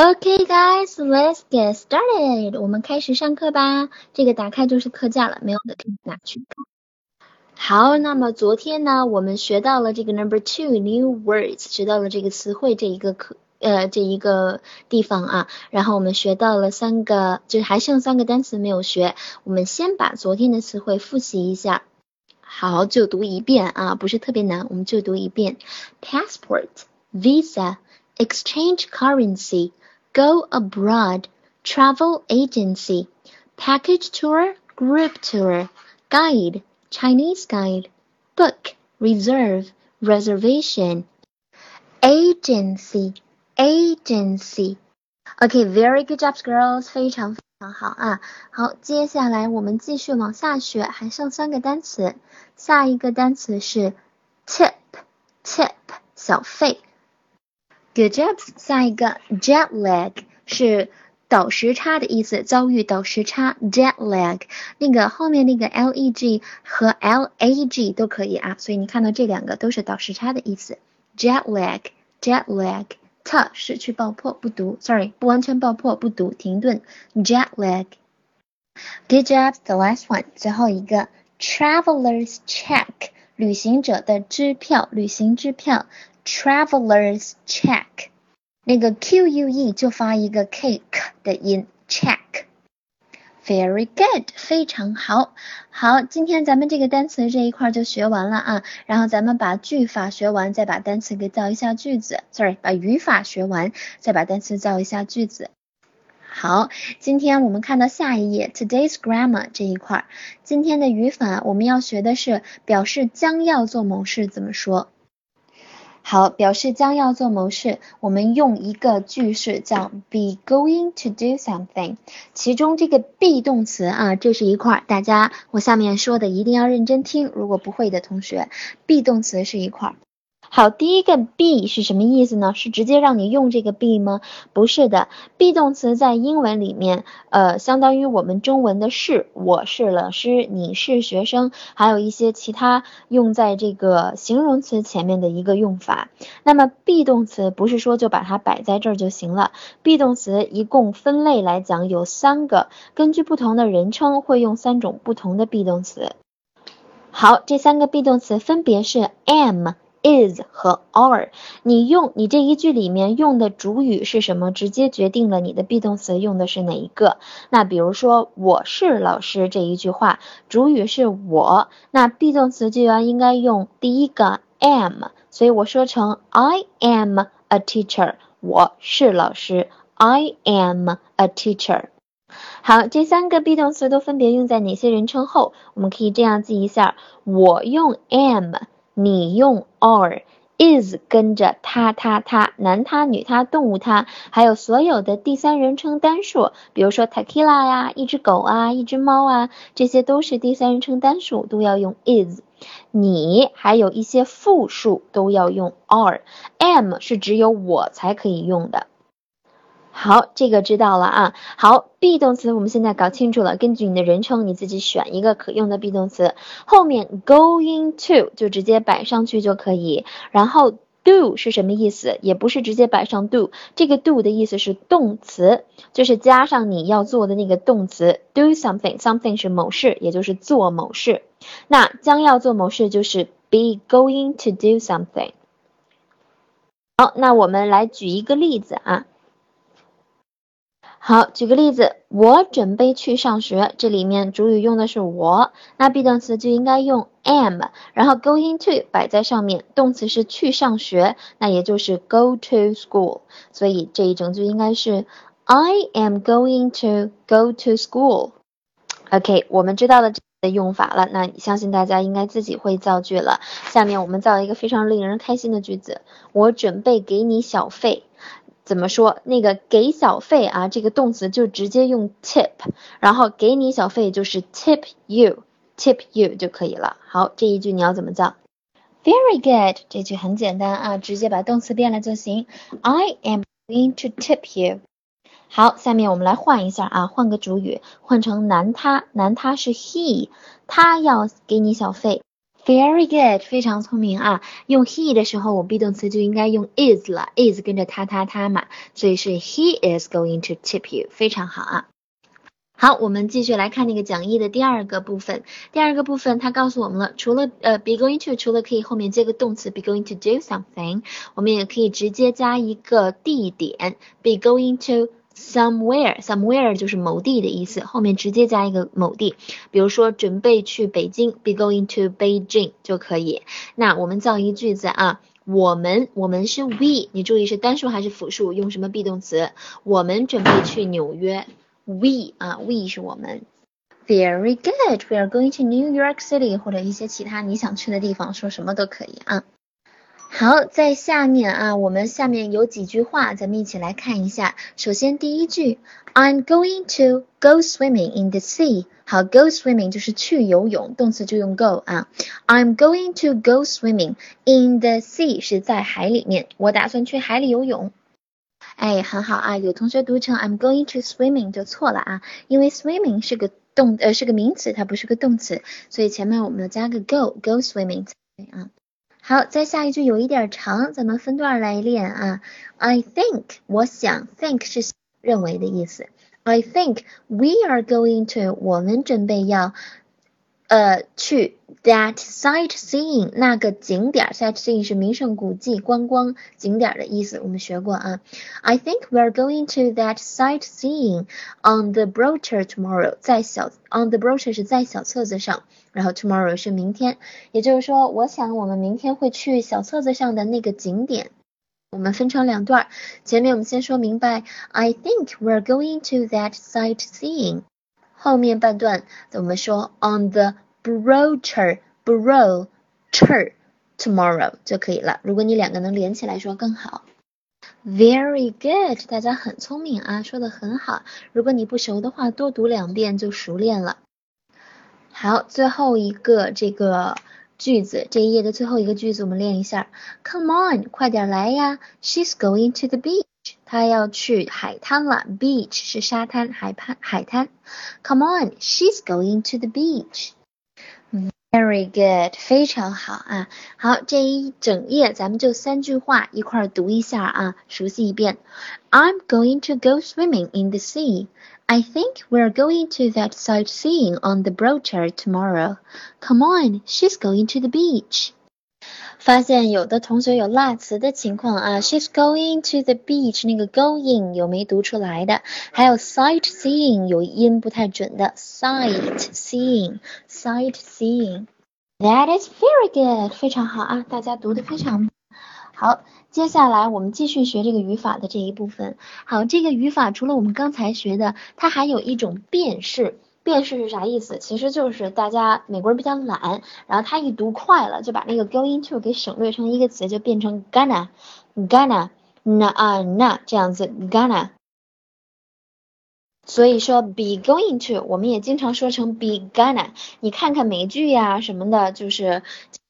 Okay, guys, let's get started. 我们开始上课吧。这个打开就是课架了，没有的可以拿去。好，那么昨天呢，我们学到了这个 number two new words，学到了这个词汇这一个课呃这一个地方啊。然后我们学到了三个，就还剩三个单词没有学。我们先把昨天的词汇复习一下。好，就读一遍啊，不是特别难，我们就读一遍：passport, visa, exchange currency。go abroad, travel agency, package tour, group tour, guide, Chinese guide, book, reserve, reservation, agency, agency. Okay, very good job, girls. 非常非常好啊。好，接下来我们继续往下学，还剩三个单词。下一个单词是 tip，tip 小费。 Good job。下一个 jet lag 是倒时差的意思，遭遇倒时差 jet lag。那个后面那个 leg 和 lag 都可以啊，所以你看到这两个都是倒时差的意思。jet lag jet lag t 失去爆破不读，sorry 不完全爆破不读，停顿 jet lag。Good job。The last one 最后一个 travelers check 旅行者的支票，旅行支票。Travelers check，那个 Q U E 就发一个 K K 的音，check。Very good，非常好。好，今天咱们这个单词这一块就学完了啊，然后咱们把句法学完，再把单词给造一下句子。Sorry，把语法学完，再把单词造一下句子。好，今天我们看到下一页，Today's grammar 这一块，今天的语法我们要学的是表示将要做某事怎么说。好，表示将要做某事，我们用一个句式叫 be going to do something。其中这个 be 动词啊，这是一块，大家我下面说的一定要认真听，如果不会的同学，be 动词是一块。好，第一个 be 是什么意思呢？是直接让你用这个 be 吗？不是的，be 动词在英文里面，呃，相当于我们中文的是，我是老师，你是学生，还有一些其他用在这个形容词前面的一个用法。那么 be 动词不是说就把它摆在这儿就行了，be 动词一共分类来讲有三个，根据不同的人称会用三种不同的 be 动词。好，这三个 be 动词分别是 am。Is 和 are，你用你这一句里面用的主语是什么，直接决定了你的 be 动词用的是哪一个。那比如说我是老师这一句话，主语是我，那 be 动词就要应该用第一个 am，所以我说成 I am a teacher，我是老师，I am a teacher。好，这三个 be 动词都分别用在哪些人称后？我们可以这样记一下，我用 am。你用 are，is 跟着他他他，男他女他，动物他，还有所有的第三人称单数，比如说 tequila 呀，一只狗啊，一只猫啊，这些都是第三人称单数，都要用 is。你还有一些复数都要用 are，am 是只有我才可以用的。好，这个知道了啊。好，be 动词我们现在搞清楚了，根据你的人称，你自己选一个可用的 be 动词，后面 going to 就直接摆上去就可以。然后 do 是什么意思？也不是直接摆上 do，这个 do 的意思是动词，就是加上你要做的那个动词 do something，something 是某事，也就是做某事。那将要做某事就是 be going to do something。好，那我们来举一个例子啊。好，举个例子，我准备去上学，这里面主语用的是我，那 be 动词就应该用 am，然后 going to 摆在上面，动词是去上学，那也就是 go to school，所以这一整句应该是 I am going to go to school。OK，我们知道了这的用法了，那相信大家应该自己会造句了。下面我们造一个非常令人开心的句子，我准备给你小费。怎么说？那个给小费啊，这个动词就直接用 tip，然后给你小费就是 tip you，tip you 就可以了。好，这一句你要怎么造？Very good，这句很简单啊，直接把动词变了就行。I am going to tip you。好，下面我们来换一下啊，换个主语，换成男他，男他是 he，他要给你小费。Very good，非常聪明啊！用 he 的时候，我 be 动词就应该用 is 了，is 跟着他他他嘛，所以是 he is going to tip you，非常好啊！好，我们继续来看那个讲义的第二个部分。第二个部分，它告诉我们了，除了呃 be going to，除了可以后面接个动词 be going to do something，我们也可以直接加一个地点 be going to somewhere，somewhere 就是某地的意思，后面直接加一个某地。比如说准备去北京 be going to Beijing 就可以。那我们造一句子啊，我们我们是 we，你注意是单数还是复数，用什么 be 动词？我们准备去纽约。We 啊，We 是我们。Very good. We are going to New York City，或者一些其他你想去的地方，说什么都可以啊。好，在下面啊，我们下面有几句话，咱们一起来看一下。首先第一句，I'm going to go swimming in the sea。好，go swimming 就是去游泳，动词就用 go 啊。I'm going to go swimming in the sea 是在海里面，我打算去海里游泳。哎，很好啊，有同学读成 I'm going to swimming 就错了啊，因为 swimming 是个动呃是个名词，它不是个动词，所以前面我们要加个 go go swimming 啊。好，再下一句有一点长，咱们分段来练啊。I think 我想 think 是认为的意思。I think we are going to 我们准备要呃去。That sightseeing 那个景点，sightseeing 是名胜古迹、观光景点的意思，我们学过啊。I think we're going to that sightseeing on the brochure tomorrow。在小 on the brochure 是在小册子上，然后 tomorrow 是明天，也就是说，我想我们明天会去小册子上的那个景点。我们分成两段，前面我们先说明白，I think we're going to that sightseeing。后面半段我们说 on the brochure brochure tomorrow 就可以了。如果你两个能连起来说更好。Very good，大家很聪明啊，说的很好。如果你不熟的话，多读两遍就熟练了。好，最后一个这个句子，这一页的最后一个句子，我们练一下。Come on，快点来呀！She's going to the beach，她要去海滩了。Beach 是沙滩、海滩、海滩。Come on，she's going to the beach。Very good，非常好啊！好，这一整页咱们就三句话一块读一下啊，熟悉一遍。I'm going to go swimming in the sea. I think we're going to that sightseeing on the brochure tomorrow. Come on, she's going to the beach. 发现有的同学有落词的情况啊，She's going to the beach，那个 going 有没读出来的？还有 sightseeing 有音不太准的，sightseeing，sightseeing，That is very good，非常好啊，大家读的非常好。接下来我们继续学这个语法的这一部分。好，这个语法除了我们刚才学的，它还有一种变式。变式是啥意思？其实就是大家美国人比较懒，然后他一读快了，就把那个 going to 给省略成一个词，就变成 gonna，gonna，那啊那这样子 gonna。所以说 be going to，我们也经常说成 be gonna。你看看美剧呀什么的，就是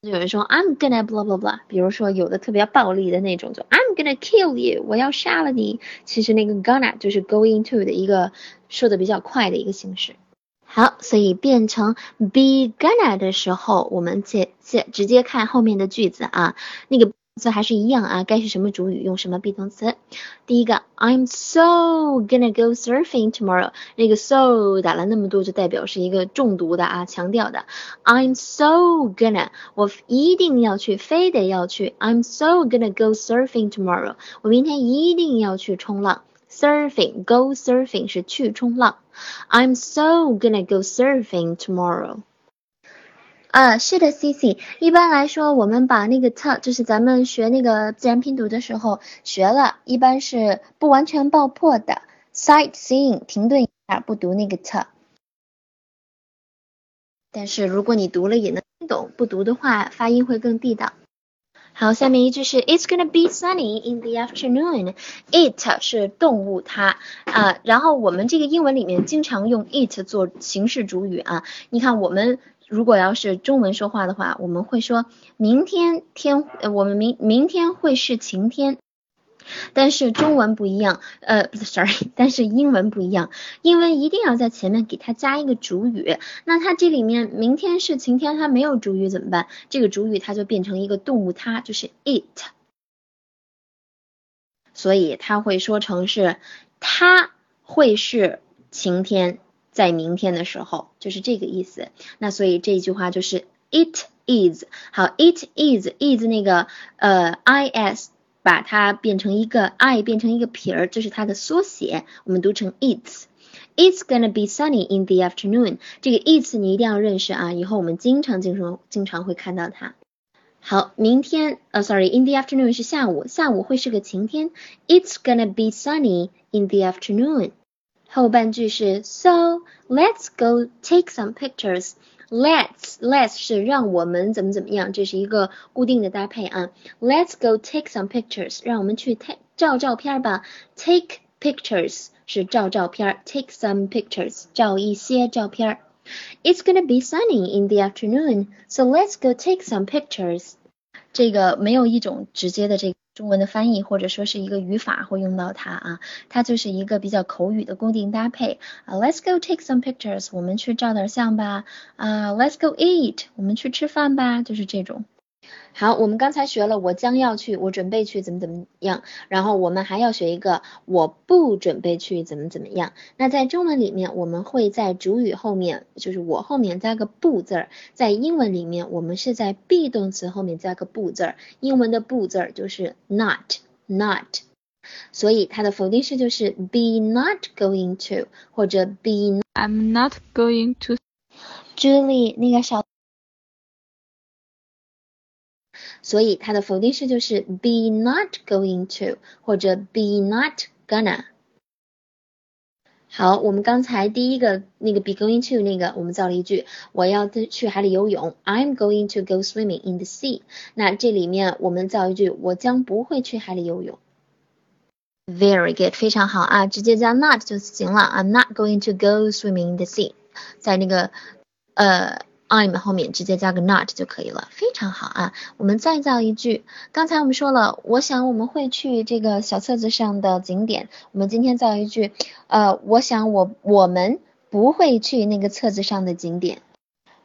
有人说 I'm gonna blah blah blah，比如说有的特别暴力的那种，就 I'm gonna kill you，我要杀了你。其实那个 gonna 就是 going to 的一个说的比较快的一个形式。好，所以变成 be gonna 的时候，我们接接直接看后面的句子啊，那个词还是一样啊，该是什么主语用什么 be 动词。第一个，I'm so gonna go surfing tomorrow，那个 so 打了那么多，就代表是一个重读的啊，强调的。I'm so gonna，我一定要去，非得要去。I'm so gonna go surfing tomorrow，我明天一定要去冲浪。Surfing, go surfing 是去冲浪。I'm so gonna go surfing tomorrow。啊，是的，Cici。一般来说，我们把那个 t 就是咱们学那个自然拼读的时候学了，一般是不完全爆破的。Sightseeing，停顿一下，不读那个 t。但是如果你读了也能听懂，不读的话发音会更地道。好，下面一句是 It's gonna be sunny in the afternoon。It 是动物它啊，然后我们这个英文里面经常用 it 做形式主语啊。你看，我们如果要是中文说话的话，我们会说明天天，我们明明天会是晴天。但是中文不一样，呃不是，sorry，但是英文不一样，英文一定要在前面给它加一个主语。那它这里面明天是晴天，它没有主语怎么办？这个主语它就变成一个动物，它就是 it，所以它会说成是它会是晴天，在明天的时候，就是这个意思。那所以这句话就是 it is，好，it is，is 那个呃 is。把它变成一个 i 变成一个撇儿，这是它的缩写，我们读成 it's。It's gonna be sunny in the afternoon。这个 it's 你一定要认识啊，以后我们经常经常经常会看到它。好，明天呃，sorry，in the afternoon 是下午，下午会是个晴天。It's gonna be sunny in the afternoon。后半句是 So let's go take some pictures。Let's let's 是让我们怎么怎么样，这是一个固定的搭配啊。Let's go take some pictures，让我们去拍照照片吧。Take pictures 是照照片，take some pictures 照一些照片。It's gonna be sunny in the afternoon, so let's go take some pictures。这个没有一种直接的这个。中文的翻译或者说是一个语法会用到它啊，它就是一个比较口语的固定搭配啊。Let's go take some pictures，我们去照点相吧。啊，Let's go eat，我们去吃饭吧，就是这种。好，我们刚才学了我将要去，我准备去怎么怎么样，然后我们还要学一个我不准备去怎么怎么样。那在中文里面，我们会在主语后面，就是我后面加个不字儿；在英文里面，我们是在 be 动词后面加个不字儿。英文的不字儿就是 not，not，所以它的否定式就是 be not going to，或者 be I'm not going to。Julie，那个小。所以它的否定式就是 be not going to 或者 be not gonna。好，我们刚才第一个那个 be going to 那个，我们造了一句我要去海里游泳，I'm going to go swimming in the sea。那这里面我们造一句我将不会去海里游泳。Very good，非常好啊，直接加 not 就行了。I'm not going to go swimming in the sea。在那个呃。I'm 后面直接加个 not 就可以了，非常好啊。我们再造一句，刚才我们说了，我想我们会去这个小册子上的景点。我们今天造一句，呃，我想我我们不会去那个册子上的景点。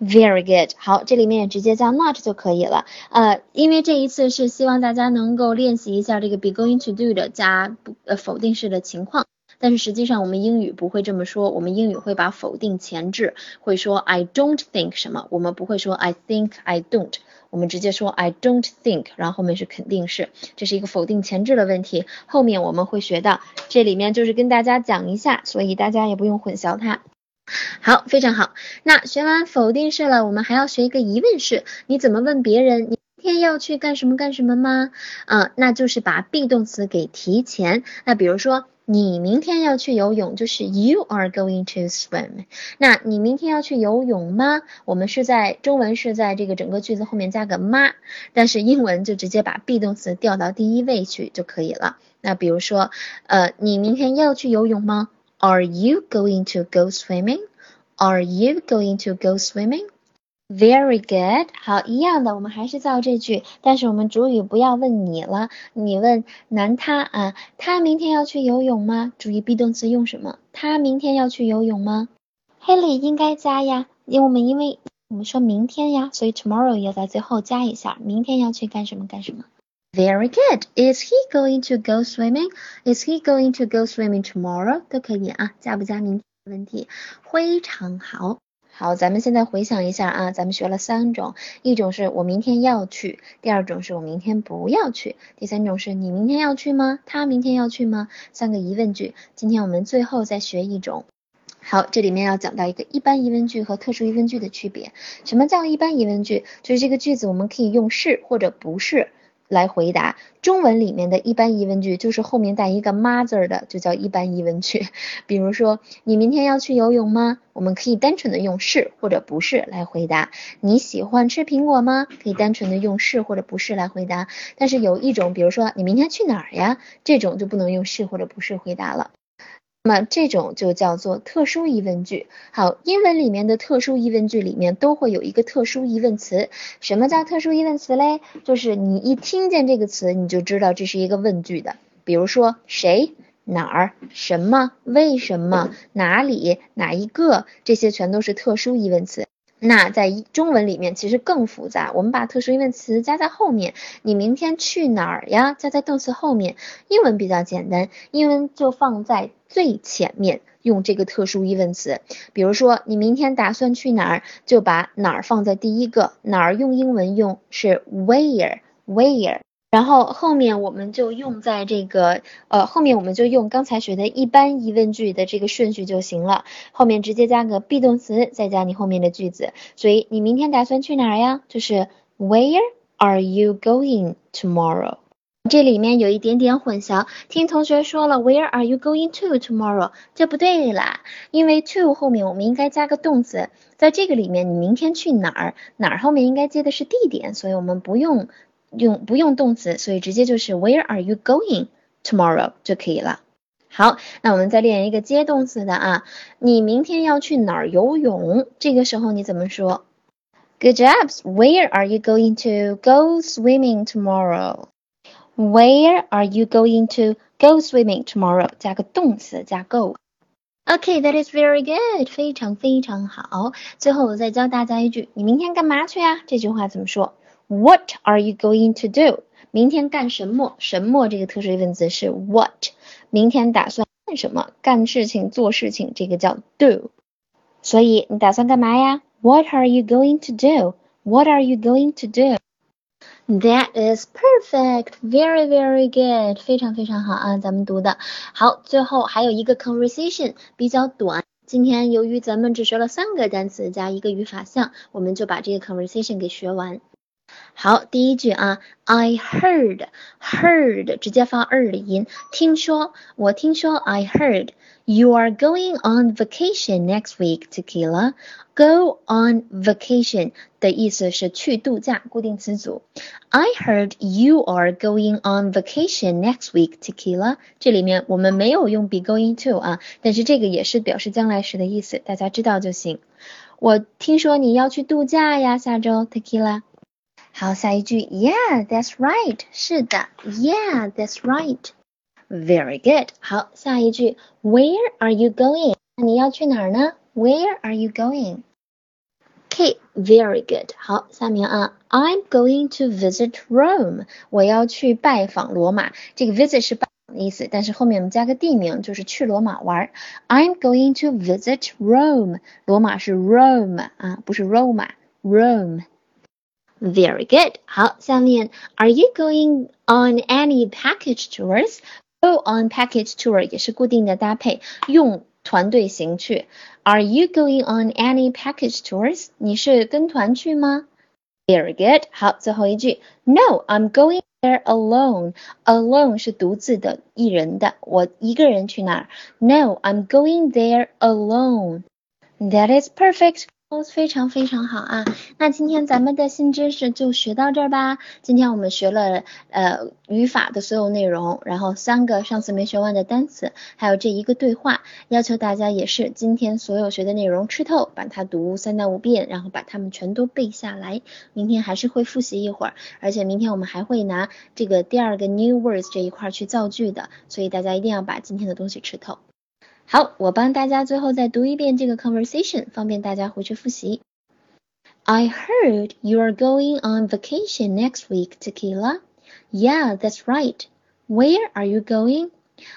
Very good，好，这里面直接加 not 就可以了。呃，因为这一次是希望大家能够练习一下这个 be going to do 的加呃否定式的情况。但是实际上我们英语不会这么说，我们英语会把否定前置，会说 I don't think 什么，我们不会说 I think I don't，我们直接说 I don't think，然后后面是肯定式，这是一个否定前置的问题，后面我们会学到，这里面就是跟大家讲一下，所以大家也不用混淆它。好，非常好。那学完否定式了，我们还要学一个疑问式，你怎么问别人？你明天要去干什么干什么吗？嗯，那就是把 be 动词给提前。那比如说。你明天要去游泳，就是 you are going to swim。那你明天要去游泳吗？我们是在中文是在这个整个句子后面加个吗，但是英文就直接把 be 动词调到第一位去就可以了。那比如说，呃，你明天要去游泳吗？Are you going to go swimming？Are you going to go swimming？Very good，好，一样的，我们还是造这句，但是我们主语不要问你了，你问男他啊，他明天要去游泳吗？注意 be 动词用什么？他明天要去游泳吗？Haley 应该加呀，因为我们因为我们说明天呀，所以 tomorrow 要在最后加一下，明天要去干什么干什么。Very good. Is he going to go swimming? Is he going to go swimming tomorrow? 都可以啊，加不加明天问题，非常好。好，咱们现在回想一下啊，咱们学了三种，一种是我明天要去，第二种是我明天不要去，第三种是你明天要去吗？他明天要去吗？三个疑问句。今天我们最后再学一种。好，这里面要讲到一个一般疑问句和特殊疑问句的区别。什么叫一般疑问句？就是这个句子我们可以用是或者不是。来回答中文里面的一般疑问句，就是后面带一个吗字儿的，就叫一般疑问句。比如说，你明天要去游泳吗？我们可以单纯的用是或者不是来回答。你喜欢吃苹果吗？可以单纯的用是或者不是来回答。但是有一种，比如说你明天去哪儿呀？这种就不能用是或者不是回答了。那么这种就叫做特殊疑问句。好，英文里面的特殊疑问句里面都会有一个特殊疑问词。什么叫特殊疑问词嘞？就是你一听见这个词，你就知道这是一个问句的。比如说谁、哪儿、什么、为什么、哪里、哪一个，这些全都是特殊疑问词。那在中文里面其实更复杂，我们把特殊疑问词加在后面。你明天去哪儿呀？加在动词后面。英文比较简单，英文就放在最前面，用这个特殊疑问词。比如说，你明天打算去哪儿，就把哪儿放在第一个。哪儿用英文用是 where，where。然后后面我们就用在这个呃后面我们就用刚才学的一般疑问句的这个顺序就行了，后面直接加个 be 动词，再加你后面的句子。所以你明天打算去哪儿呀？就是 Where are you going tomorrow？这里面有一点点混淆，听同学说了 Where are you going to tomorrow？这不对啦，因为 to 后面我们应该加个动词，在这个里面你明天去哪儿？哪儿后面应该接的是地点，所以我们不用。用不用动词，所以直接就是 Where are you going tomorrow 就可以了。好，那我们再练一个接动词的啊，你明天要去哪儿游泳？这个时候你怎么说？Good jobs. Where are you going to go swimming tomorrow? Where are you going to go swimming tomorrow? 加个动词加 go。Okay, that is very good. 非常非常好。最后我再教大家一句，你明天干嘛去呀？这句话怎么说 ？What are you going to do？明天干什么？什么这个特殊疑问词是 what？明天打算干什么？干事情、做事情，这个叫 do。所以你打算干嘛呀？What are you going to do？What are you going to do？That is perfect. Very, very good. 非常非常好啊，咱们读的好。最后还有一个 conversation 比较短。今天由于咱们只学了三个单词加一个语法项，我们就把这个 conversation 给学完。好，第一句啊，I heard heard 直接发 er 的音，听说，我听说，I heard you are going on vacation next week, Tequila. Go on vacation 的意思是去度假，固定词组。I heard you are going on vacation next week, Tequila. 这里面我们没有用 be going to 啊，但是这个也是表示将来时的意思，大家知道就行。我听说你要去度假呀，下周，Tequila。 好，下一句，Yeah, that's right。是的，Yeah, that's right。Very good。好，下一句，Where are you going？你要去哪儿呢？Where are you going？Okay, very good。好，下面啊，I'm going to visit Rome。我要去拜访罗马。这个 visit 是拜访的意思，但是后面我们加个地名，就是去罗马玩。I'm going to visit Rome。罗马是 Rome 啊，不是 Roma。Rome。 Very good. 好，下面 Are you going on any package tours? Go on package tour 也是固定的搭配，用团队型去。Are you going on any package tours? 你是跟团去吗？Very good. 好，最后一句 No, I'm going there alone. Alone 是独自的、一人的，我一个人去那儿。No, I'm going there alone. That is perfect. 非常非常好啊！那今天咱们的新知识就学到这儿吧。今天我们学了呃语法的所有内容，然后三个上次没学完的单词，还有这一个对话。要求大家也是今天所有学的内容吃透，把它读三到五遍，然后把它们全都背下来。明天还是会复习一会儿，而且明天我们还会拿这个第二个 new words 这一块去造句的，所以大家一定要把今天的东西吃透。好，我帮大家最后再读一遍这个 conversation，方便大家回去复习。I heard you are going on vacation next week, Tequila. Yeah, that's right. Where are you going?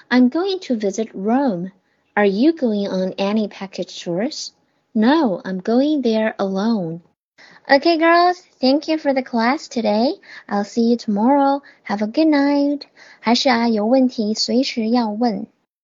I'm going to visit Rome. Are you going on any package tours? No, I'm going there alone. Okay, girls, thank you for the class today. I'll see you tomorrow. Have a good night. 还是啊，有问题随时要问。